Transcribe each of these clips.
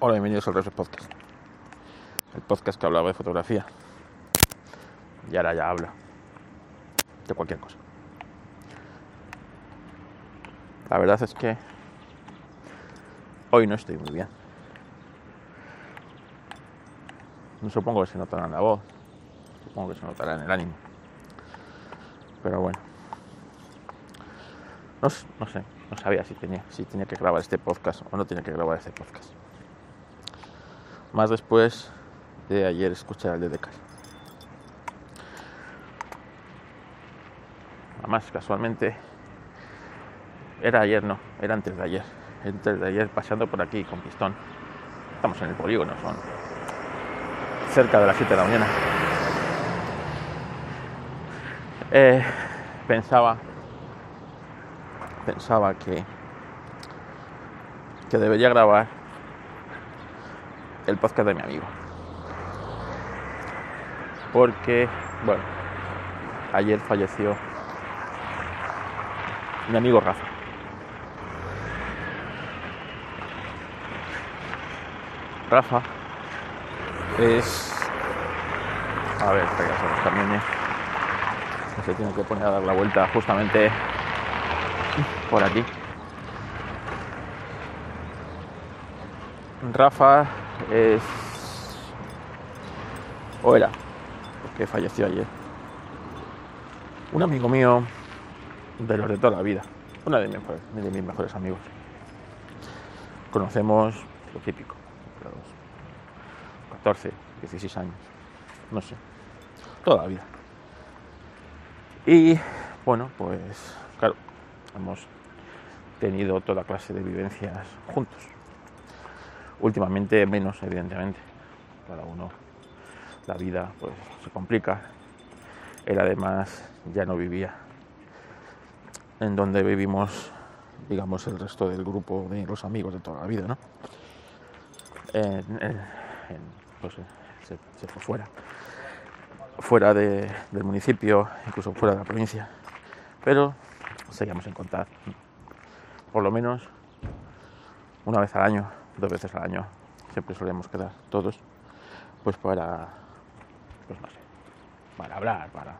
Hola, bienvenidos al Reflex Podcast. El podcast que hablaba de fotografía. Y ahora ya habla de cualquier cosa. La verdad es que hoy no estoy muy bien. No supongo que se notará en la voz. Supongo que se notará en el ánimo. Pero bueno. No, no sé, no sabía si tenía, si tenía que grabar este podcast o no tenía que grabar este podcast. Más después de ayer escuchar de Decas. Además, casualmente, era ayer, no, era antes de ayer. Antes de ayer paseando por aquí con pistón. Estamos en el polígono, son cerca de las 7 de la mañana. Eh, pensaba pensaba que que debería grabar el podcast de mi amigo. Porque, bueno, ayer falleció mi amigo Rafa. Rafa es... A ver, espera, son los camiones. Se tiene que poner a dar la vuelta justamente por aquí. Rafa es o era, porque falleció ayer. Un amigo mío de los de toda la vida, uno de mis, mejores amigos. Conocemos lo típico, los 14, 16 años, no sé, toda la vida. Y bueno, pues claro, hemos tenido toda clase de vivencias juntos. Últimamente menos, evidentemente. Cada uno, la vida pues se complica. Él además ya no vivía en donde vivimos, digamos, el resto del grupo de los amigos de toda la vida, ¿no? Pues, se, fue fuera, fuera de, del municipio, incluso fuera de la provincia. Pero seguíamos en contacto, por lo menos una vez al año, dos veces al año, siempre solemos quedar todos, pues para, pues no sé, para hablar, para,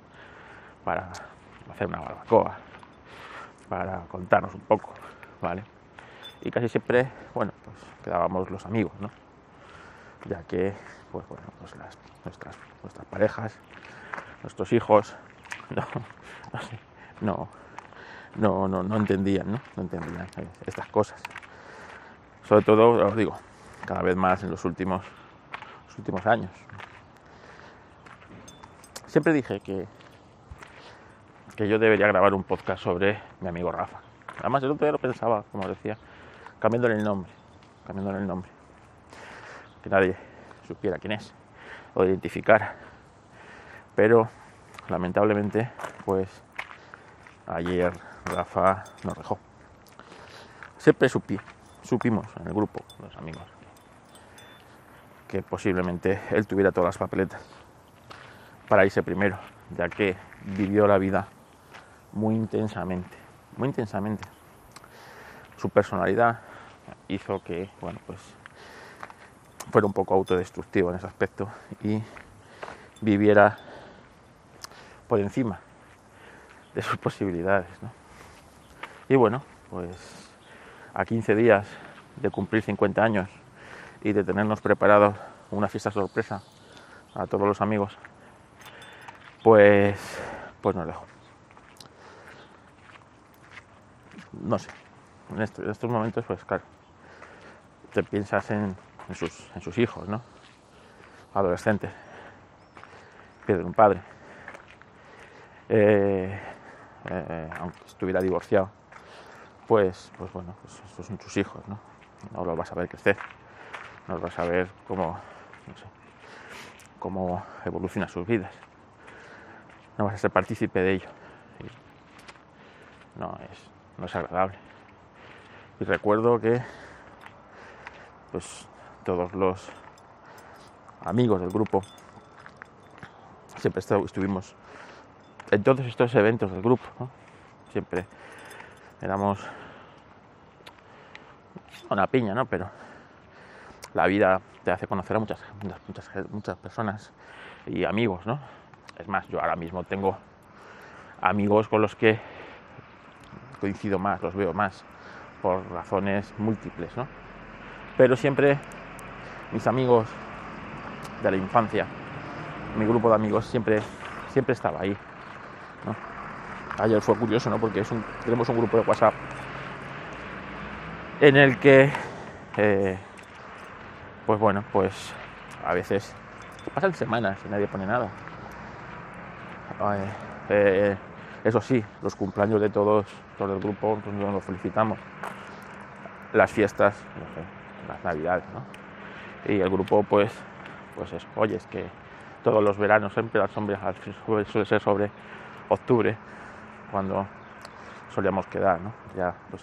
para hacer una barbacoa, para contarnos un poco, ¿vale? Y casi siempre, bueno, pues quedábamos los amigos, ¿no? Ya que, pues bueno, pues las, nuestras, nuestras parejas, nuestros hijos, no, no sé, no, no, no, no entendían, ¿no? No entendían estas cosas. Sobre todo, os digo, cada vez más en los últimos, últimos años. Siempre dije que, que yo debería grabar un podcast sobre mi amigo Rafa. Además, otro día lo pensaba, como decía, cambiándole el nombre, cambiándole el nombre. Que nadie supiera quién es o identificara. Pero, lamentablemente, pues ayer Rafa nos dejó. Siempre supí, supimos en el grupo, los amigos, que posiblemente él tuviera todas las papeletas para irse primero, ya que vivió la vida muy intensamente, muy intensamente. Su personalidad hizo que, bueno, pues fuera un poco autodestructivo en ese aspecto y viviera por encima de sus posibilidades. ¿no? Y bueno, pues a 15 días de cumplir 50 años y de tenernos preparado una fiesta sorpresa a todos los amigos, pues, pues nos dejo. No sé, en, este, en, estos momentos, pues claro, te piensas en, en, sus, en sus hijos, ¿no? Adolescentes, pierden un padre, eh, eh, aunque estuviera divorciado, pues, pues bueno, pues estos son sus hijos, ¿no? No los vas a ver crecer, no los vas a ver cómo, no sé, cómo evoluciona sus vidas. No vas a ser partícipe de ello. No es, no es agradable. Y recuerdo que, pues, todos los amigos del grupo siempre estuvimos en todos estos eventos del grupo, ¿no? Siempre éramos una piña, ¿no? Pero la vida te hace conocer a muchas, muchas, muchas personas y amigos, ¿no? Es más, yo ahora mismo tengo amigos con los que coincido más, los veo más, por razones múltiples, ¿no? Pero siempre mis amigos de la infancia, mi grupo de amigos siempre, siempre estaba ahí. Ayer fue curioso, ¿no? Porque tenemos un grupo de WhatsApp en el que, eh, pues bueno, pues a veces pasan semanas y nadie pone nada. Eh, eso sí, los cumpleaños de todos, todo el grupo, pues nos los felicitamos. Las fiestas, las navidades, ¿no? Y el grupo, pues, pues eso, oye, es que todos los veranos siempre suele ser sobre octubre, cuando solíamos quedar, ¿no? Ya, pues,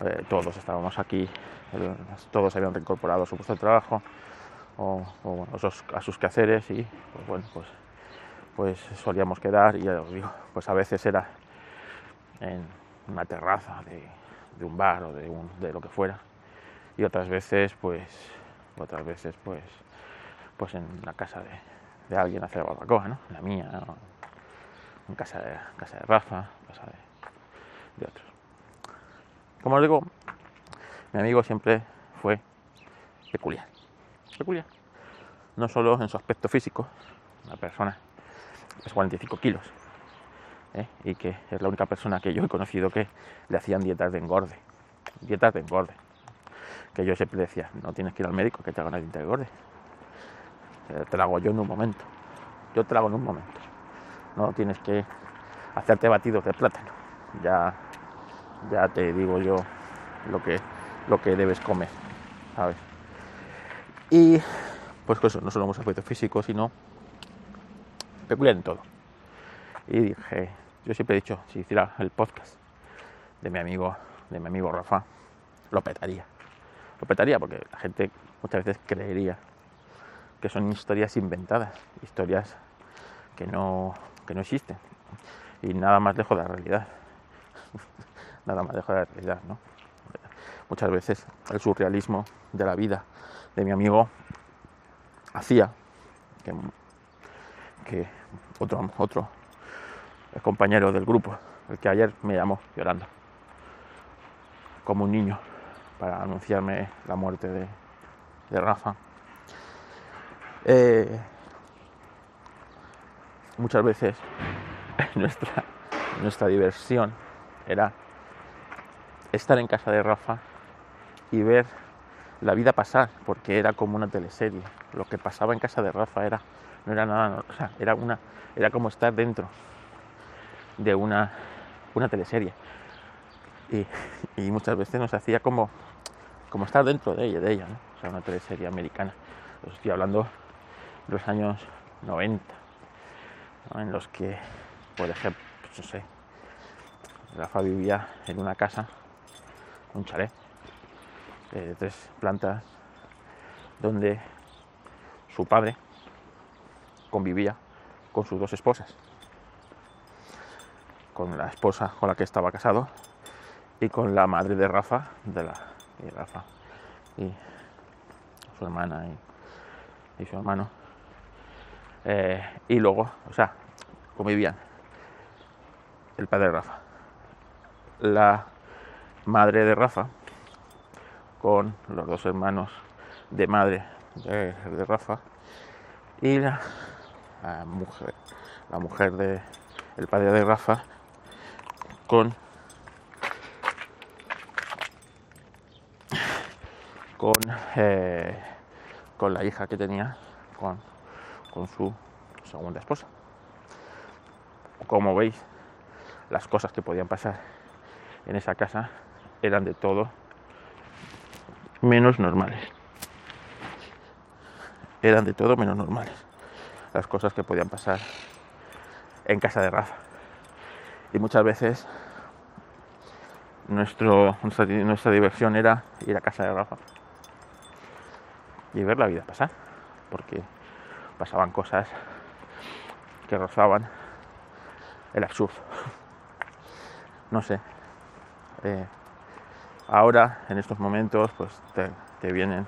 eh, todos estábamos aquí, todos habían reincorporado a su puesto de trabajo o, a sus quehaceres y, pues bueno, pues pues solíamos quedar y ya os digo, pues a veces era en una terraza de, un bar o de, un, lo que fuera y otras veces pues otras veces pues pues en la casa de, alguien hacer barbacoa, ¿no? La mía, en casa de, casa de Rafa, casa de, otros. Como os digo, mi amigo siempre fue peculiar. Peculiar. No solo en su aspecto físico, una persona es 45 kilos. ¿eh? Y que es la única persona que yo he conocido que le hacían dietas de engorde. Dietas de engorde. Que yo siempre decía, no tienes que ir al médico que te haga una dieta de engorde. Te la hago yo en un momento. Yo te la hago en un momento. No tienes que hacerte batidos de plátano. Ya, ya te digo yo lo que, lo que debes comer, ¿sabes? Y pues eso, no solo hemos aspecto físico, sino peculiar en todo. Y dije, yo siempre he dicho, si hiciera el podcast de mi amigo, de mi amigo Rafa, lo petaría. Lo petaría porque la gente muchas veces creería que son historias inventadas, historias que no, que no existen. Y nada más lejos de la realidad. nada más lejos de la realidad, ¿no? Muchas veces el surrealismo de la vida de mi amigo hacía que otro, otro compañero del grupo, el que ayer me llamó llorando, como un niño, para anunciarme la muerte de, Rafa. Eh, muchas veces nuestra, nuestra diversión era estar en casa de Rafa y ver la vida pasar, porque era como una teleserie. Lo que pasaba en casa de Rafa era no era nada, o sea, era, una, era como estar dentro de una, una teleserie. Y, muchas veces nos hacía como, como estar dentro de ella, de ella, ¿no? O sea, una teleserie americana. Estoy hablando de los años 90, en los que, por ejemplo, pues no sé, Rafa vivía en una casa, un chalet, de tres plantas, donde su padre convivía con sus dos esposas, con la esposa con la que estaba casado y con la madre de Rafa, de la y Rafa y su hermana y, su hermano. Eh, y luego, o sea, convivían el padre de Rafa, la madre de Rafa, con los dos hermanos de madre de, Rafa y la la mujer, la mujer de el padre de Rafa con con, eh, con la hija que tenía con, con su segunda esposa. Como veis, las cosas que podían pasar en esa casa eran de todo menos normales. Eran de todo menos normales las cosas que podían pasar en casa de Rafa. Y muchas veces nuestro, nuestra, diversión era ir a casa de Rafa y ver la vida pasar, porque pasaban cosas que rozaban el absurdo. No sé. Eh, ahora, en estos momentos, pues te, vienen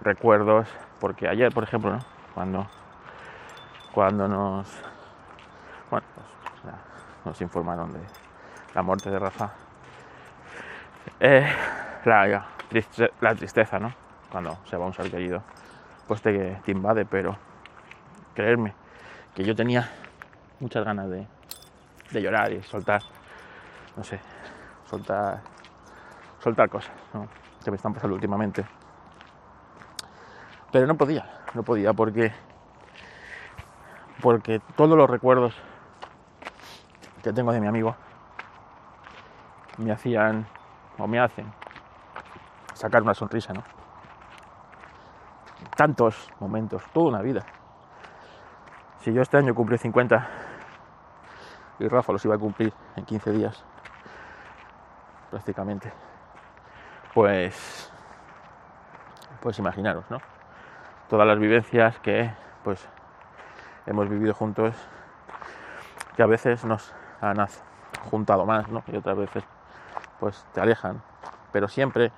recuerdos, porque ayer, por ejemplo, cuando, cuando nos, bueno, pues, nos informaron de la muerte de Rafa, eh, la, tristeza, ¿no? Cuando se va un ser querido, pues te invade, pero creerme que yo tenía muchas ganas de, llorar y soltar, no sé, soltar, soltar cosas que me están pasando últimamente. Pero no podía, no podía porque, porque todos los recuerdos que tengo de mi amigo me hacían o me hacen sacar una sonrisa, ¿no? Tantos momentos, toda una vida. Si yo este año cumplí 50 y Rafa los iba a cumplir en 15 días, prácticamente, pues, pues imaginaros, ¿no? Todas las vivencias que, pues, hemos vivido juntos, que a veces nos han juntado más, ¿no? Y otras veces, pues, te alejan, pero siempre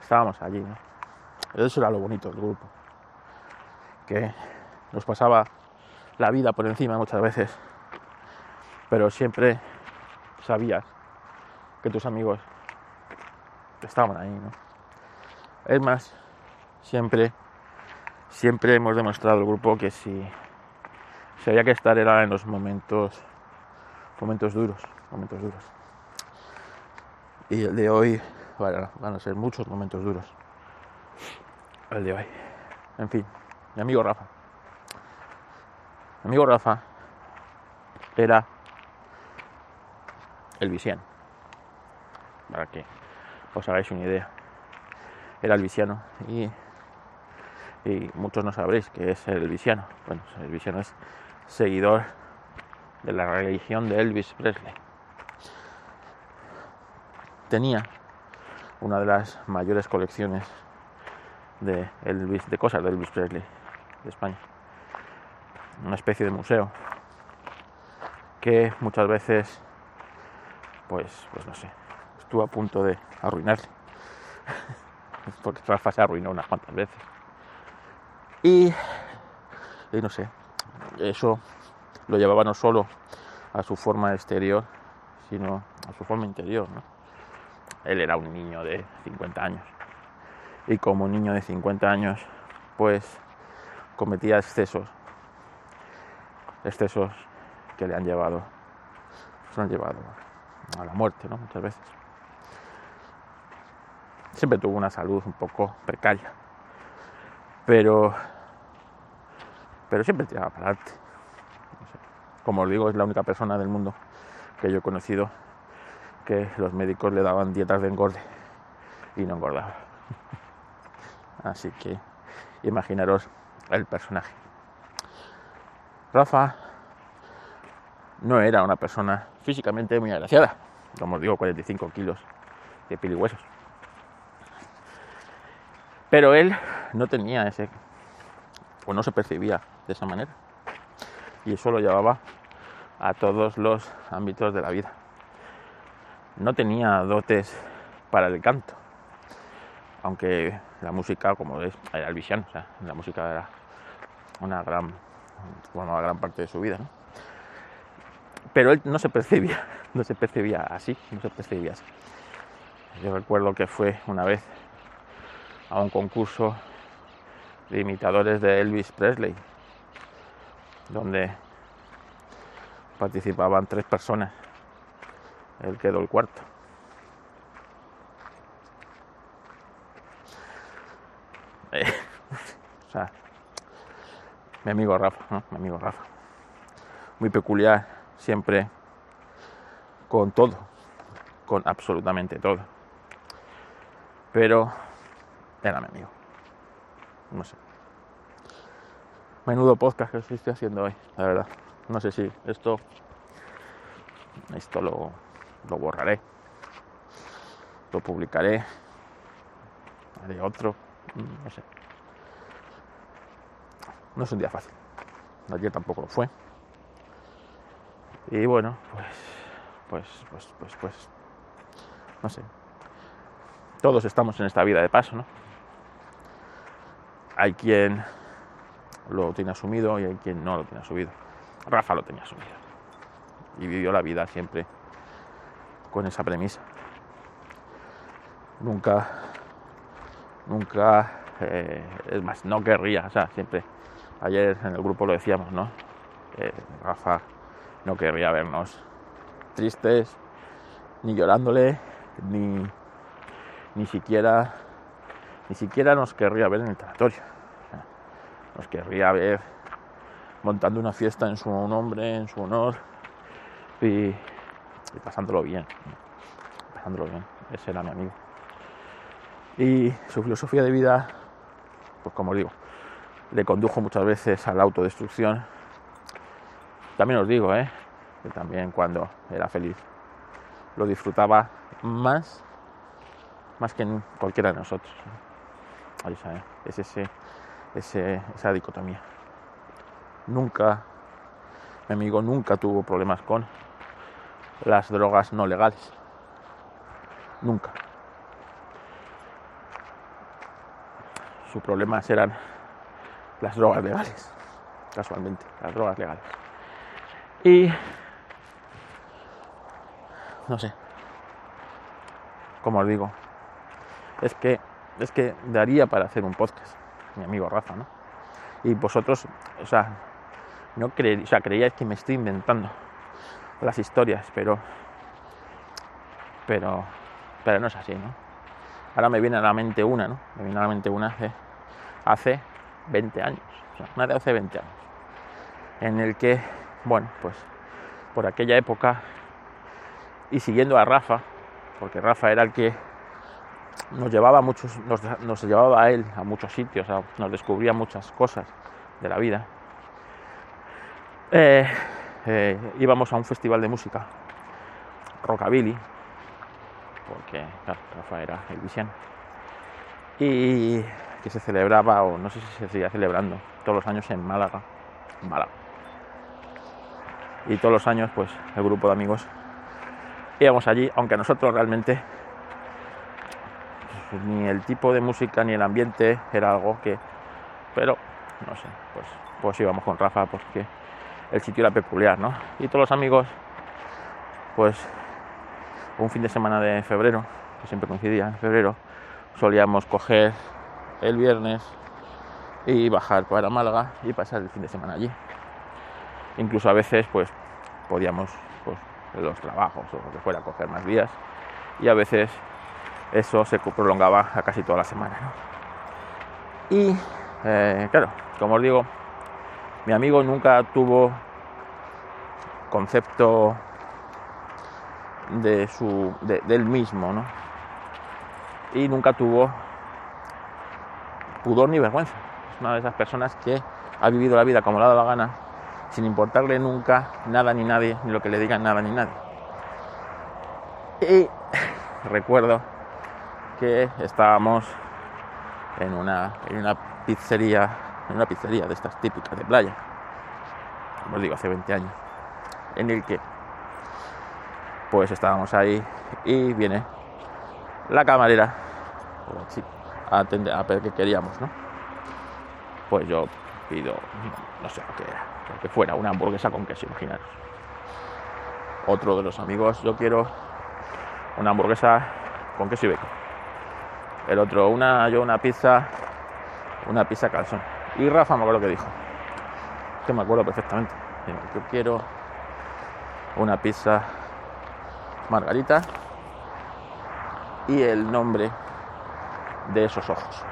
estábamos allí, ¿no? Eso era lo bonito del grupo, que nos pasaba la vida por encima muchas veces, pero siempre sabías que tus amigos estaban ahí, ¿no? Es más, siempre, siempre hemos demostrado el grupo que si, si había que estar era en los momentos, momentos duros, momentos duros. Y el de hoy bueno, van a ser muchos momentos duros. El de hoy. En fin, mi amigo Rafa. Mi amigo Rafa era el visiano. Para que os hagáis una idea. Era el visiano y, y muchos no sabréis que es el visiano. Bueno, el visiano es seguidor de la religión de Elvis Presley. Tenía una de las mayores colecciones de, Elvis, de cosas de Elvis Presley de España. Una especie de museo que muchas veces, pues, pues no sé, estuvo a punto de arruinarse. Porque Rafa se arruinó unas cuantas veces. Y, y no sé, eso lo llevaba no solo a su forma exterior, sino a su forma interior. ¿no? Él era un niño de 50 años. Y como niño de 50 años, pues cometía excesos. Excesos que le han llevado, han llevado a la muerte, ¿no? Muchas veces. Siempre tuvo una salud un poco precaria. Pero, pero siempre tiraba para adelante. Como os digo, es la única persona del mundo que yo he conocido que los médicos le daban dietas de engorde y no engordaba. Así que imaginaros el personaje. Rafa no era una persona físicamente muy agraciada, como os digo, 45 kilos de piel huesos. Pero él no tenía ese, o no se percibía de esa manera. Y eso lo llevaba a todos los ámbitos de la vida no tenía dotes para el canto, aunque la música, como es, era el visiano, o sea, la música era una gran, formaba gran parte de su vida, ¿no? Pero él no se percibía, no se percibía así, no se percibía así. Yo recuerdo que fue una vez a un concurso de imitadores de Elvis Presley, donde participaban tres personas él quedó el cuarto. Eh, mi amigo Rafa. Mi amigo Rafa. Muy peculiar, siempre con todo, con absolutamente todo. Pero era mi amigo. No sé. Menudo podcast que estoy haciendo hoy, la verdad. No sé si esto esto lo, lo borraré, lo publicaré, haré otro, no sé. No es un día fácil, ayer tampoco lo fue. Y bueno, pues, pues, pues, pues, pues, no sé. Todos estamos en esta vida de paso, ¿no? hay quien lo tiene asumido y hay quien no lo tiene asumido. Rafa lo tenía asumido y vivió la vida siempre con esa premisa. Nunca, nunca, eh, es más, no querría, o sea, siempre, ayer en el grupo lo decíamos, ¿no? Eh, Rafa no querría vernos tristes, ni llorándole, ni, ni siquiera, ni siquiera nos querría ver en el tanatorio. Nos querría ver montando una fiesta en su nombre, en su honor y, y pasándolo bien. Pasándolo bien. Ese era mi amigo. Y su filosofía de vida, pues como digo, le condujo muchas veces a la autodestrucción. También os digo, ¿eh? que también cuando era feliz lo disfrutaba más, más que cualquiera de nosotros. Ahí sabe, es ese, ese, esa dicotomía. Nunca, mi amigo nunca tuvo problemas con las drogas no legales. Nunca. Sus problemas eran las drogas legales, casualmente, las drogas legales. Y no sé. Como os digo, es que es que daría para hacer un podcast, mi amigo Rafa, ¿no? Y vosotros, o sea, no creéis, o sea, creíais que me estoy inventando las historias, pero pero pero no es así, ¿no? Ahora me viene a la mente una, ¿no? Me viene a la mente una hace, hace 20 años, o una de hace 20 años, en el que, bueno, pues por aquella época y siguiendo a Rafa, porque Rafa era el que nos llevaba a muchos, nos, llevaba a él a muchos sitios, nos descubría muchas cosas de la vida. Eh, eh, íbamos a un festival de música, Rockabilly, porque Rafa era el visión, y que se celebraba, o no sé si se seguía celebrando, todos los años en Málaga, Málaga. Y todos los años, pues, el grupo de amigos íbamos allí, aunque nosotros realmente pues, ni el tipo de música ni el ambiente era algo que, pero no sé, pues, pues íbamos con Rafa porque el sitio era peculiar, ¿no? Y todos los amigos, pues un fin de semana de febrero, que siempre coincidía en febrero, solíamos coger el viernes y bajar para Málaga y pasar el fin de semana allí. Incluso a veces, pues podíamos pues, los trabajos o lo que fuera, coger más días. Y a veces eso se prolongaba a casi toda la semana. Y eh, claro, como os digo, mi amigo nunca tuvo concepto de su de, del mismo, ¿no? Y nunca tuvo pudor ni vergüenza. Es una de esas personas que ha vivido la vida como le ha dado la gana sin importarle nunca nada ni nadie, ni lo que le digan nada ni nadie. Y recuerdo que estábamos en una, en una pizzería, en una pizzería de estas típicas de playa, como os digo, hace 20 años, en el que pues estábamos ahí y viene la camarera a atender a ver qué queríamos, ¿no? Pues yo pido, no sé lo que era, lo que fuera, una hamburguesa con queso, imaginaros. Otro de los amigos, yo quiero una hamburguesa con queso y bacon. El otro, una, yo una pizza, una pizza calzón. Y Rafa me acuerdo que dijo, que me acuerdo perfectamente. Yo quiero una pizza margarita y el nombre de esos ojos.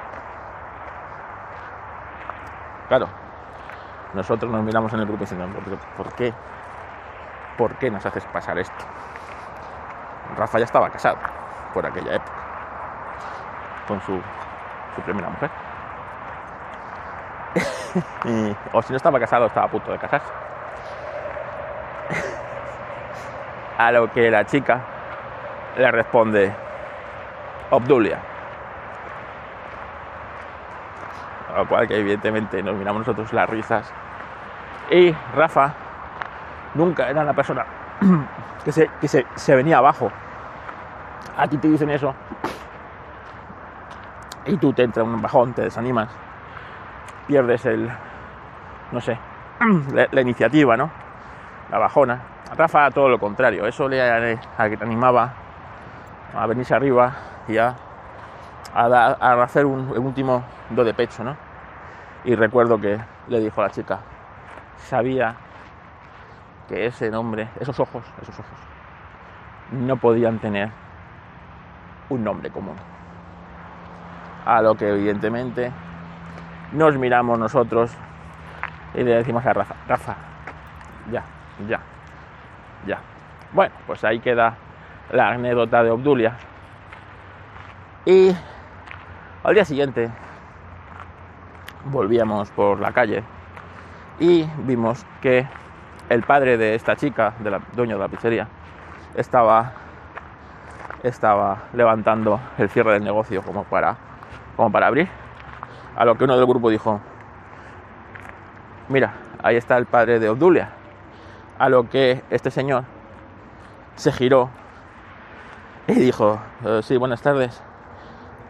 Claro, nosotros nos miramos en el grupo diciendo, ¿por qué? ¿Por qué nos haces pasar esto? Rafa ya estaba casado por aquella época con su, su primera mujer. o si no estaba casado, estaba a punto de casarse. a lo que la chica le responde, Obdulia. Lo cual que evidentemente nos miramos nosotros las risas. Y Rafa nunca era la persona que se, que se, se venía abajo. A ti te dicen eso y tú te entra un bajón, te desanimas pierdes el, no sé, la, iniciativa, ¿no? La bajona. A Rafa todo lo contrario, eso le te animaba a venirse arriba y a, a, hacer un, último do de pecho, ¿no? Y recuerdo que le dijo a la chica, sabía que ese nombre, esos ojos, esos ojos, no podían tener un nombre común. A lo que evidentemente nos miramos nosotros y le decimos a Rafa, Rafa, ya, ya, ya. Bueno, pues ahí queda la anécdota de Obdulia. Y al día siguiente volvíamos por la calle y vimos que el padre de esta chica, de la dueño de la pizzería, estaba, estaba levantando el cierre del negocio como para, como para abrir. A lo que uno del grupo dijo, mira, ahí está el padre de Obdulia. A lo que este señor se giró y dijo, "Eh, sí, buenas tardes.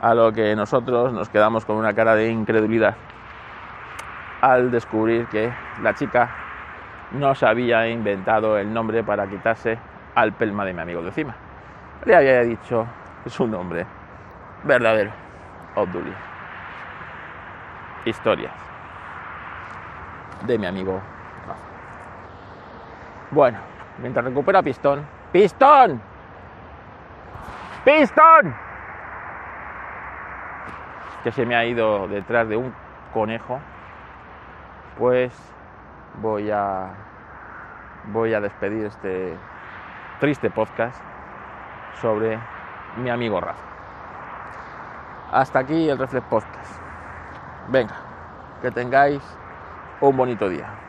A lo que nosotros nos quedamos con una cara de incredulidad al descubrir que la chica no se había inventado el nombre para quitarse al pelma de mi amigo de encima. Le había dicho su nombre verdadero, Obdulia. Historias de mi amigo. Bueno, mientras recupera Pistón. ¡Pistón! ¡Pistón! Que se me ha ido detrás de un conejo. Pues voy a voy a despedir este triste podcast sobre mi amigo Rafa. Hasta aquí el Reflex Podcast. Venga, que tengáis un bonito día.